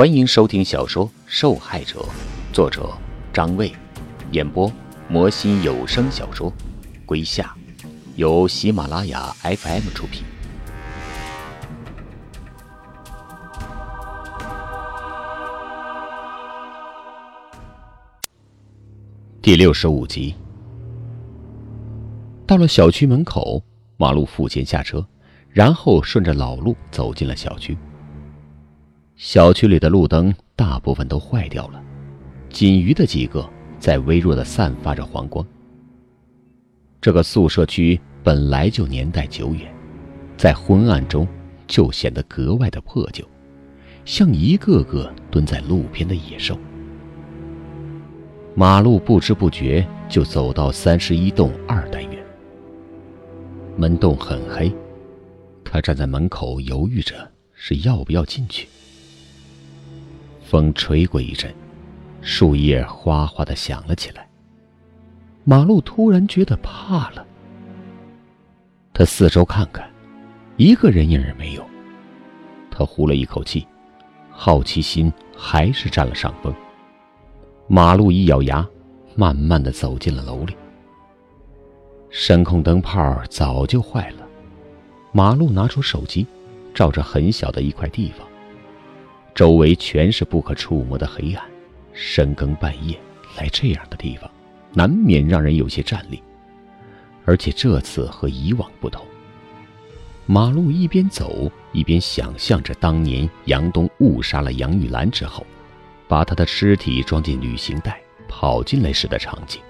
欢迎收听小说《受害者》，作者张卫，演播魔心有声小说《归夏》，由喜马拉雅 FM 出品。第六十五集，到了小区门口，马路付钱下车，然后顺着老路走进了小区。小区里的路灯大部分都坏掉了，仅余的几个在微弱的散发着黄光。这个宿舍区本来就年代久远，在昏暗中就显得格外的破旧，像一个个蹲在路边的野兽。马路不知不觉就走到三十一栋二单元，门洞很黑，他站在门口犹豫着是要不要进去。风吹过一阵，树叶哗哗的响了起来。马路突然觉得怕了。他四周看看，一个人影也没有。他呼了一口气，好奇心还是占了上风。马路一咬牙，慢慢的走进了楼里。声控灯泡早就坏了。马路拿出手机，照着很小的一块地方。周围全是不可触摸的黑暗，深更半夜来这样的地方，难免让人有些战栗。而且这次和以往不同，马路一边走一边想象着当年杨东误杀了杨玉兰之后，把他的尸体装进旅行袋跑进来时的场景。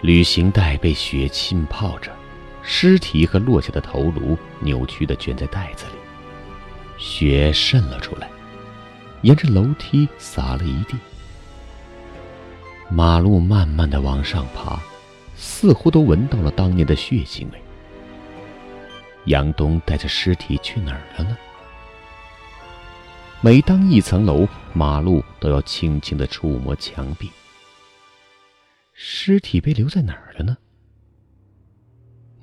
旅行袋被血浸泡着，尸体和落下的头颅扭曲的卷在袋子里。血渗了出来，沿着楼梯洒了一地。马路慢慢的往上爬，似乎都闻到了当年的血腥味。杨东带着尸体去哪儿了呢？每当一层楼，马路都要轻轻的触摸墙壁。尸体被留在哪儿了呢？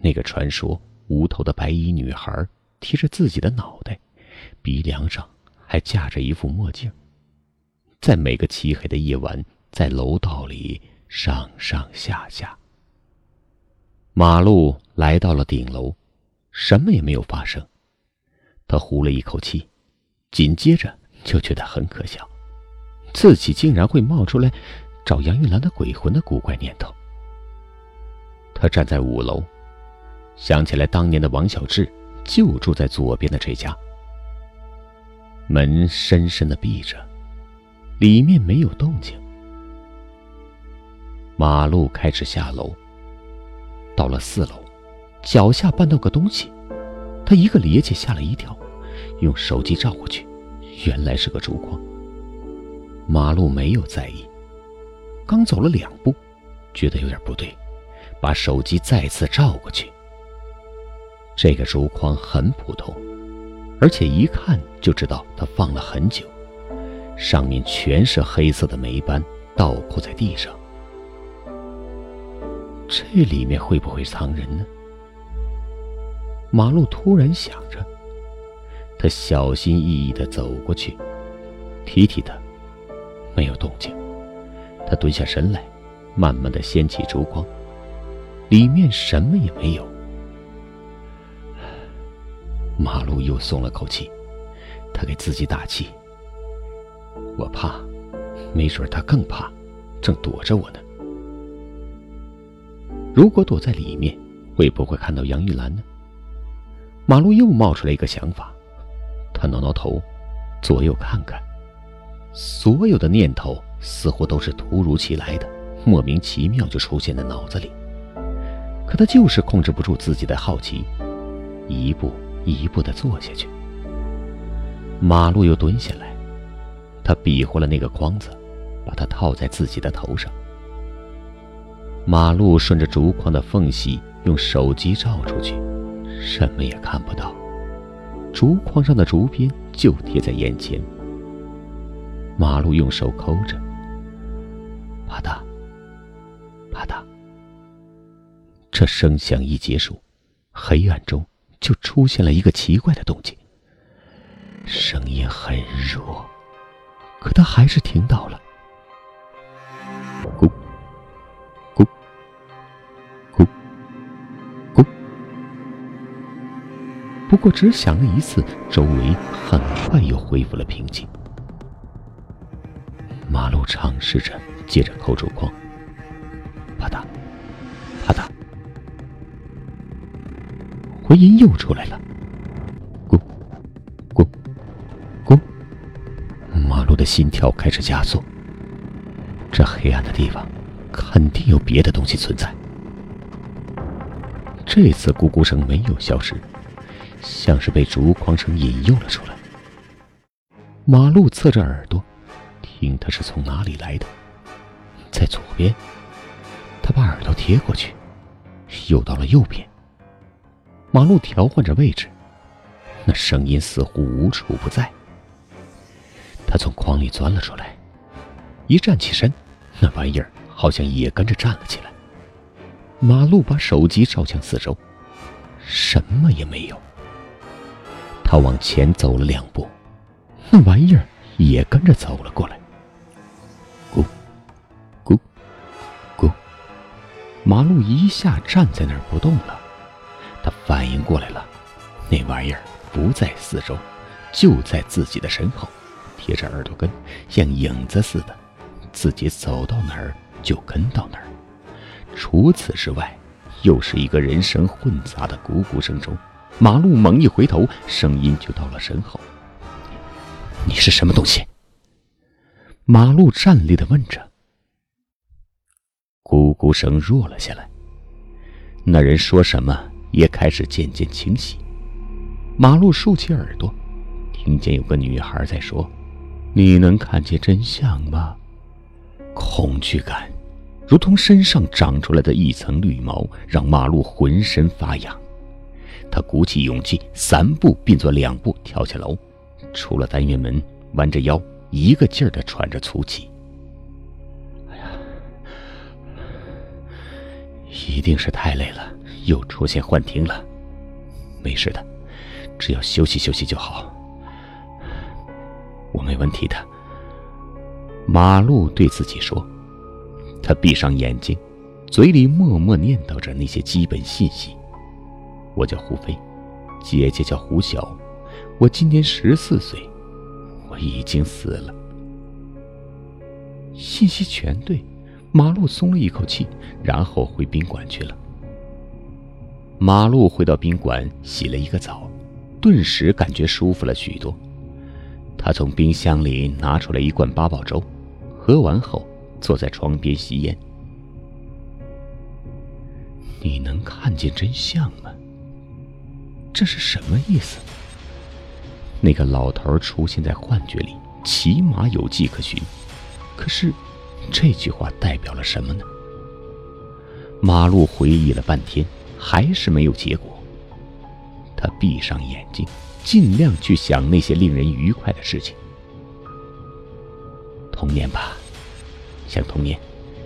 那个传说无头的白衣女孩贴着自己的脑袋。鼻梁上还架着一副墨镜，在每个漆黑的夜晚，在楼道里上上下下。马路来到了顶楼，什么也没有发生。他呼了一口气，紧接着就觉得很可笑，自己竟然会冒出来找杨玉兰的鬼魂的古怪念头。他站在五楼，想起来当年的王小志就住在左边的这家。门深深的闭着，里面没有动静。马路开始下楼，到了四楼，脚下绊到个东西，他一个趔趄，吓了一跳，用手机照过去，原来是个烛光。马路没有在意，刚走了两步，觉得有点不对，把手机再次照过去。这个竹筐很普通。而且一看就知道他放了很久，上面全是黑色的霉斑，倒扣在地上。这里面会不会藏人呢？马路突然想着，他小心翼翼的走过去，提提他，没有动静。他蹲下身来，慢慢的掀起烛光，里面什么也没有。马路又松了口气，他给自己打气：“我怕，没准他更怕，正躲着我呢。如果躲在里面，会不会看到杨玉兰呢？”马路又冒出来一个想法，他挠挠头，左右看看，所有的念头似乎都是突如其来的，莫名其妙就出现在脑子里，可他就是控制不住自己的好奇，一步。一步的坐下去，马路又蹲下来，他比划了那个筐子，把它套在自己的头上。马路顺着竹筐的缝隙用手机照出去，什么也看不到，竹筐上的竹鞭就贴在眼前。马路用手抠着，啪嗒，啪嗒。这声响一结束，黑暗中。就出现了一个奇怪的动静，声音很弱，可他还是听到了。咕咕咕咕。不过只响了一次，周围很快又恢复了平静。马路尝试着接着扣住框，回音又出来了，咕，咕，咕。马路的心跳开始加速。这黑暗的地方，肯定有别的东西存在。这次咕咕声没有消失，像是被竹筐声引诱了出来。马路侧着耳朵。听，他是从哪里来的？在左边。他把耳朵贴过去，又到了右边。马路调换着位置，那声音似乎无处不在。他从筐里钻了出来，一站起身，那玩意儿好像也跟着站了起来。马路把手机照向四周，什么也没有。他往前走了两步，那玩意儿也跟着走了过来。咕，咕，咕马路一下站在那儿不动了，他反应过来了，那玩意儿不在四周，就在自己的身后，贴着耳朵根，像影子似的，自己走到哪儿就跟到哪儿。除此之外，又是一个人声混杂的咕咕声中，马路猛一回头，声音就到了身后。你是什么东西？马路站立的问着。咕咕声弱了下来，那人说什么也开始渐渐清晰。马路竖起耳朵，听见有个女孩在说：“你能看见真相吗？”恐惧感，如同身上长出来的一层绿毛，让马路浑身发痒。他鼓起勇气，三步并作两步跳下楼，出了单元门，弯着腰，一个劲儿的喘着粗气。哎呀一定是太累了，又出现幻听了。没事的，只要休息休息就好。我没问题的。马路对自己说。他闭上眼睛，嘴里默默念叨着那些基本信息。我叫胡飞，姐姐叫胡晓，我今年十四岁，我已经死了。信息全对。马路松了一口气，然后回宾馆去了。马路回到宾馆，洗了一个澡，顿时感觉舒服了许多。他从冰箱里拿出来一罐八宝粥，喝完后坐在床边吸烟。你能看见真相吗？这是什么意思？那个老头出现在幻觉里，起码有迹可循。可是。这句话代表了什么呢？马路回忆了半天，还是没有结果。他闭上眼睛，尽量去想那些令人愉快的事情。童年吧，像童年，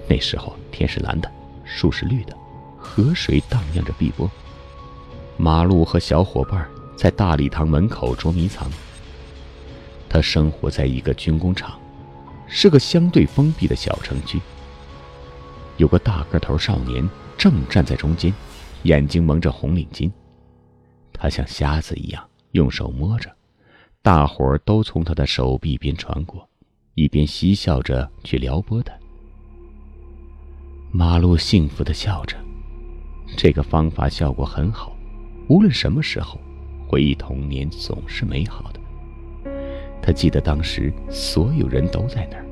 那时候天是蓝的，树是绿的，河水荡漾着碧波。马路和小伙伴在大礼堂门口捉迷藏。他生活在一个军工厂。是个相对封闭的小城区。有个大个头少年正站在中间，眼睛蒙着红领巾，他像瞎子一样用手摸着，大伙儿都从他的手臂边穿过，一边嬉笑着去撩拨他。马路幸福的笑着，这个方法效果很好，无论什么时候，回忆童年总是美好的。他记得当时所有人都在那儿，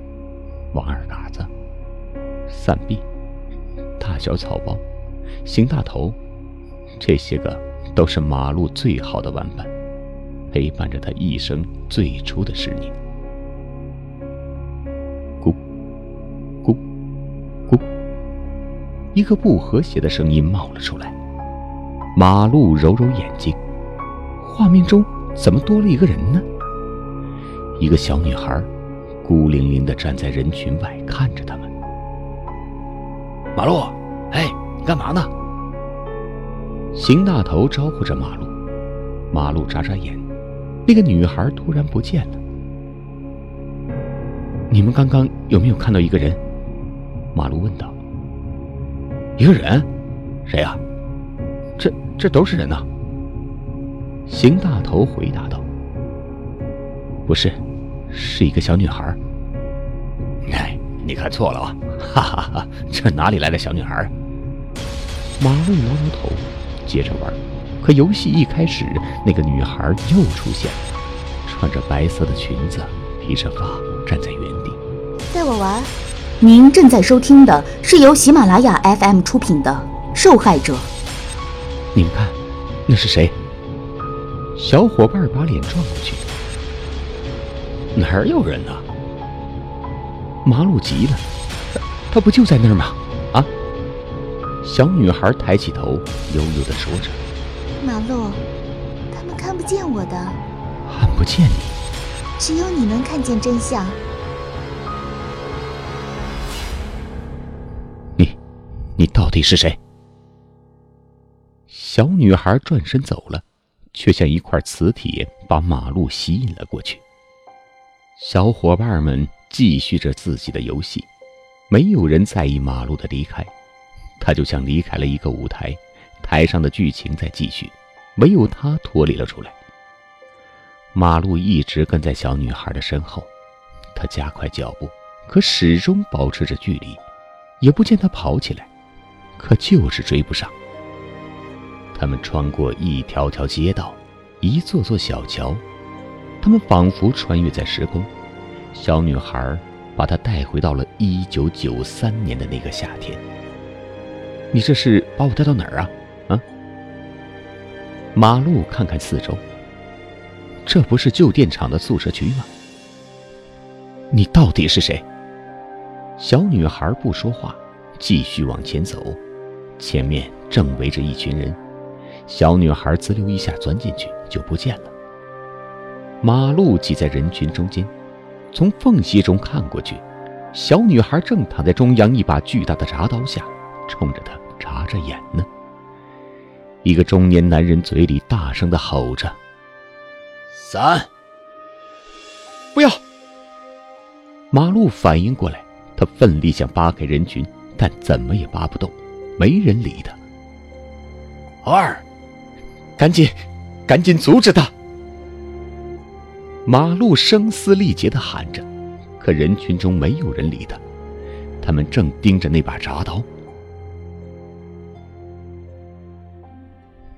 王二嘎子、散臂、大小草包、邢大头，这些个都是马路最好的玩伴，陪伴着他一生最初的十年。咕咕咕，一个不和谐的声音冒了出来。马路揉揉眼睛，画面中怎么多了一个人呢？一个小女孩，孤零零地站在人群外看着他们。马路，干嘛呢？邢大头招呼着马路。马路眨眨眼，那个女孩突然不见了。你们刚刚有没有看到一个人？马路问道。一个人？谁啊？这这都是人呐。邢大头回答道：“不是，是一个小女孩。”哎，你看错了啊！哈哈哈，这哪里来的小女孩？马路摇摇头，接着玩。可游戏一开始，那个女孩又出现了，穿着白色的裙子，披着发，站在原地。带我玩。您正在收听的是由喜马拉雅 FM 出品的《受害者》。你们看，那是谁？小伙伴把脸转过去，哪儿有人呢？马路急了，他不就在那儿吗？啊！小女孩抬起头，悠悠的说着：“马路，他们看不见我的，看不见你，只有你能看见真相。”你你到底是谁？小女孩转身走了，却像一块磁铁把马路吸引了过去。小伙伴们继续着自己的游戏，没有人在意马路的离开。他就像离开了一个舞台，台上的剧情在继续，唯有他脱离了出来。马路一直跟在小女孩的身后，他加快脚步，可始终保持着距离，也不见他跑起来。可就是追不上。他们穿过一条条街道，一座座小桥，他们仿佛穿越在时空。小女孩把他带回到了一九九三年的那个夏天。你这是把我带到哪儿啊？啊？马路看看四周，这不是旧电厂的宿舍区吗？你到底是谁？小女孩不说话，继续往前走。前面正围着一群人，小女孩滋溜一下钻进去就不见了。马路挤在人群中间，从缝隙中看过去，小女孩正躺在中央一把巨大的铡刀下，冲着他着眼呢。一个中年男人嘴里大声的吼着：“三，不要！”马路反应过来，他奋力想扒开人群，但怎么也扒不动。没人理他。二，赶紧，赶紧阻止他！马路声嘶力竭的喊着，可人群中没有人理他，他们正盯着那把铡刀。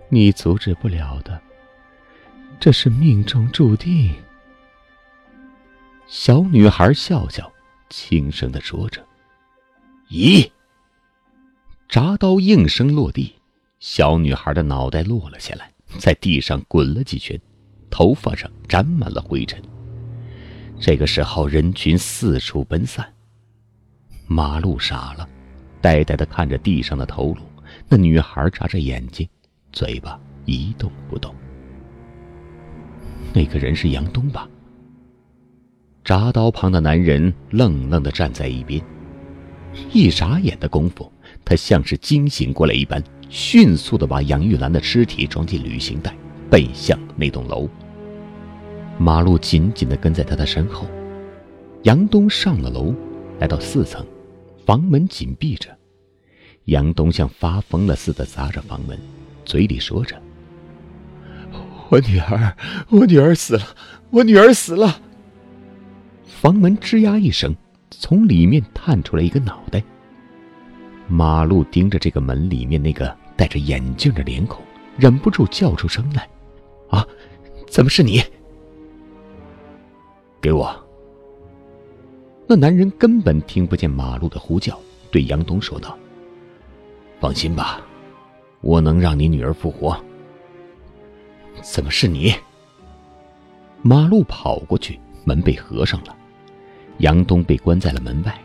你阻止不了的，这是命中注定。小女孩笑笑，轻声的说着：“咦。”铡刀应声落地，小女孩的脑袋落了下来，在地上滚了几圈，头发上沾满了灰尘。这个时候，人群四处奔散，马路傻了，呆呆的看着地上的头颅。那女孩眨着眼睛，嘴巴一动不动。那个人是杨东吧？铡刀旁的男人愣愣的站在一边，一眨眼的功夫。他像是惊醒过来一般，迅速的把杨玉兰的尸体装进旅行袋，奔向那栋楼。马路紧紧的跟在他的身后。杨东上了楼，来到四层，房门紧闭着。杨东像发疯了似的砸着房门，嘴里说着：“我女儿，我女儿死了，我女儿死了。”房门吱呀一声，从里面探出来一个脑袋。马路盯着这个门里面那个戴着眼镜的脸孔，忍不住叫出声来：“啊，怎么是你？给我！”那男人根本听不见马路的呼叫，对杨东说道：“放心吧，我能让你女儿复活。”怎么是你？马路跑过去，门被合上了，杨东被关在了门外。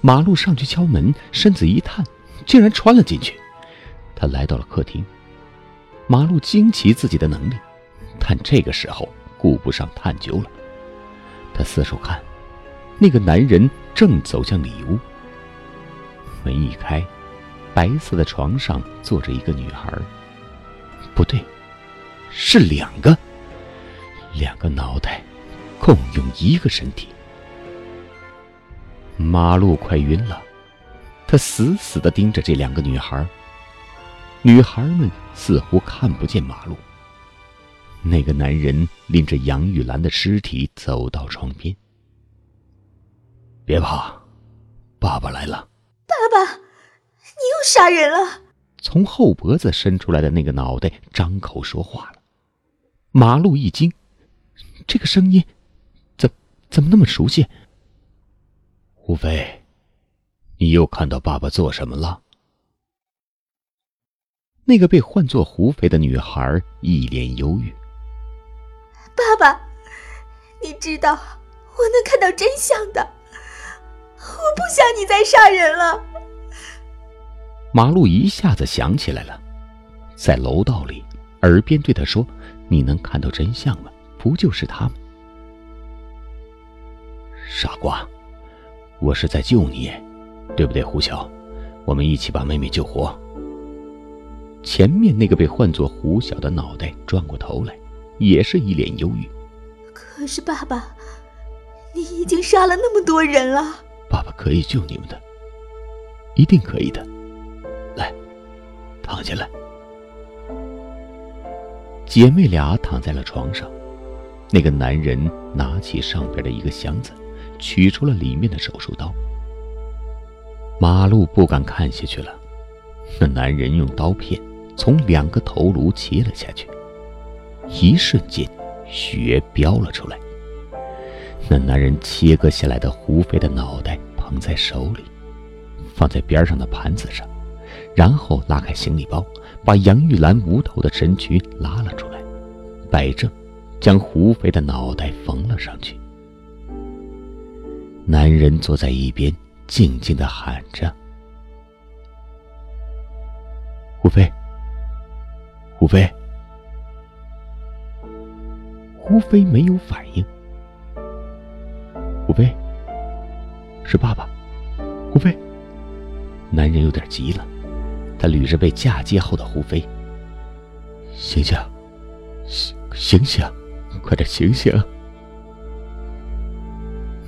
马路上去敲门，身子一探，竟然穿了进去。他来到了客厅。马路惊奇自己的能力，但这个时候顾不上探究了。他四处看，那个男人正走向里屋。门一开，白色的床上坐着一个女孩。不对，是两个。两个脑袋共用一个身体。马路快晕了，他死死的盯着这两个女孩。女孩们似乎看不见马路。那个男人拎着杨玉兰的尸体走到床边。别怕，爸爸来了。爸爸，你又杀人了！从后脖子伸出来的那个脑袋张口说话了。马路一惊，这个声音，怎怎么那么熟悉？胡飞，你又看到爸爸做什么了？那个被唤作胡飞的女孩一脸忧郁。爸爸，你知道我能看到真相的，我不想你再杀人了。马路一下子想起来了，在楼道里，耳边对他说：“你能看到真相吗？不就是他吗？”傻瓜，我是在救你，对不对，胡晓？我们一起把妹妹救活。前面那个被唤作胡晓的脑袋转过头来，也是一脸忧郁。可是爸爸，你已经杀了那么多人了。爸爸可以救你们的，一定可以的。躺下来。姐妹俩躺在了床上，那个男人拿起上边的一个箱子，取出了里面的手术刀。马路不敢看下去了，那男人用刀片从两个头颅切了下去，一瞬间，血飙了出来。那男人切割下来的胡飞的脑袋捧在手里，放在边上的盘子上。然后拉开行李包，把杨玉兰无头的身躯拉了出来，摆正，将胡飞的脑袋缝了上去。男人坐在一边，静静的喊着：“胡飞，胡飞。”胡飞没有反应。胡飞，是爸爸。胡飞，男人有点急了。他捋着被嫁接后的胡飞，醒醒，醒醒，快点醒醒！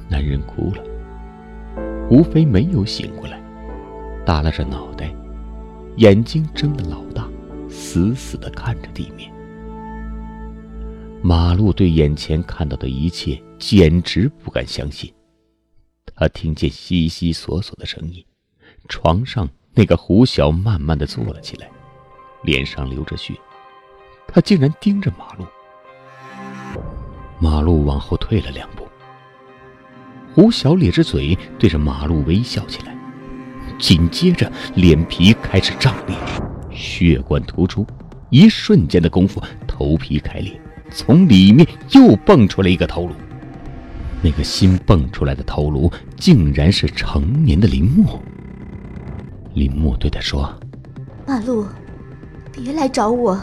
男人哭了，胡飞没有醒过来，耷拉着脑袋，眼睛睁得老大，死死的看着地面。马路对眼前看到的一切简直不敢相信，他听见悉悉索索的声音，床上。那个胡晓慢慢的坐了起来，脸上流着血，他竟然盯着马路。马路往后退了两步，胡晓咧着嘴对着马路微笑起来，紧接着脸皮开始胀裂，血管突出，一瞬间的功夫，头皮开裂，从里面又蹦出来一个头颅。那个新蹦出来的头颅，竟然是成年的林默。林木对他说：“马路，别来找我。”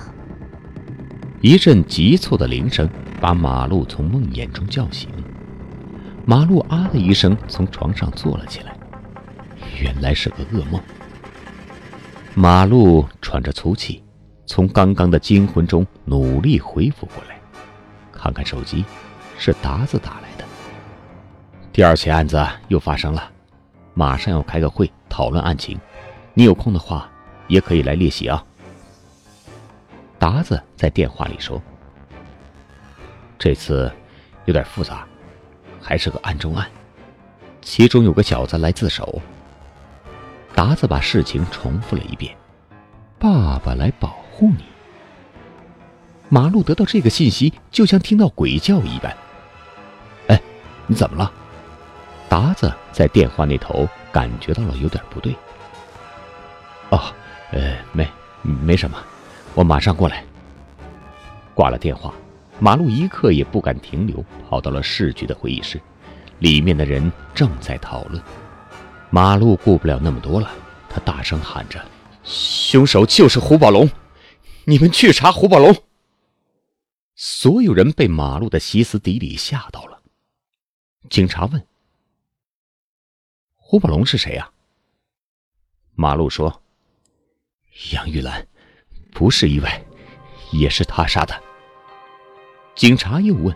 一阵急促的铃声把马路从梦魇中叫醒。马路啊的一声从床上坐了起来，原来是个噩梦。马路喘着粗气，从刚刚的惊魂中努力恢复过来，看看手机，是达子打来的。第二起案子又发生了，马上要开个会讨论案情。你有空的话，也可以来列席啊。达子在电话里说：“这次有点复杂，还是个案中案，其中有个小子来自首。”达子把事情重复了一遍：“爸爸来保护你。”马路得到这个信息，就像听到鬼叫一般。哎，你怎么了？达子在电话那头感觉到了有点不对。哦，呃，没，没什么，我马上过来。挂了电话，马路一刻也不敢停留，跑到了市局的会议室，里面的人正在讨论。马路顾不了那么多了，他大声喊着：“凶手就是胡宝龙，你们去查胡宝龙！”所有人被马路的歇斯底里吓到了。警察问：“胡宝龙是谁呀？”马路说。杨玉兰，不是意外，也是他杀的。警察又问：“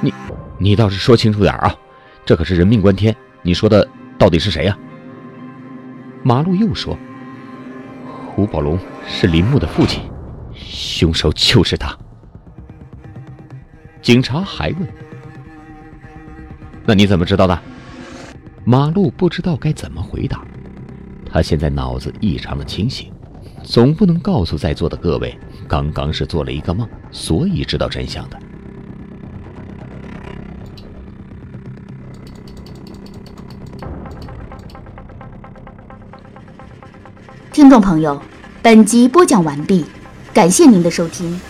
你，你倒是说清楚点啊！这可是人命关天，你说的到底是谁呀？”马路又说：“胡宝龙是林木的父亲，凶手就是他。”警察还问：“那你怎么知道的？”马路不知道该怎么回答，他现在脑子异常的清醒，总不能告诉在座的各位，刚刚是做了一个梦，所以知道真相的。听众朋友，本集播讲完毕，感谢您的收听。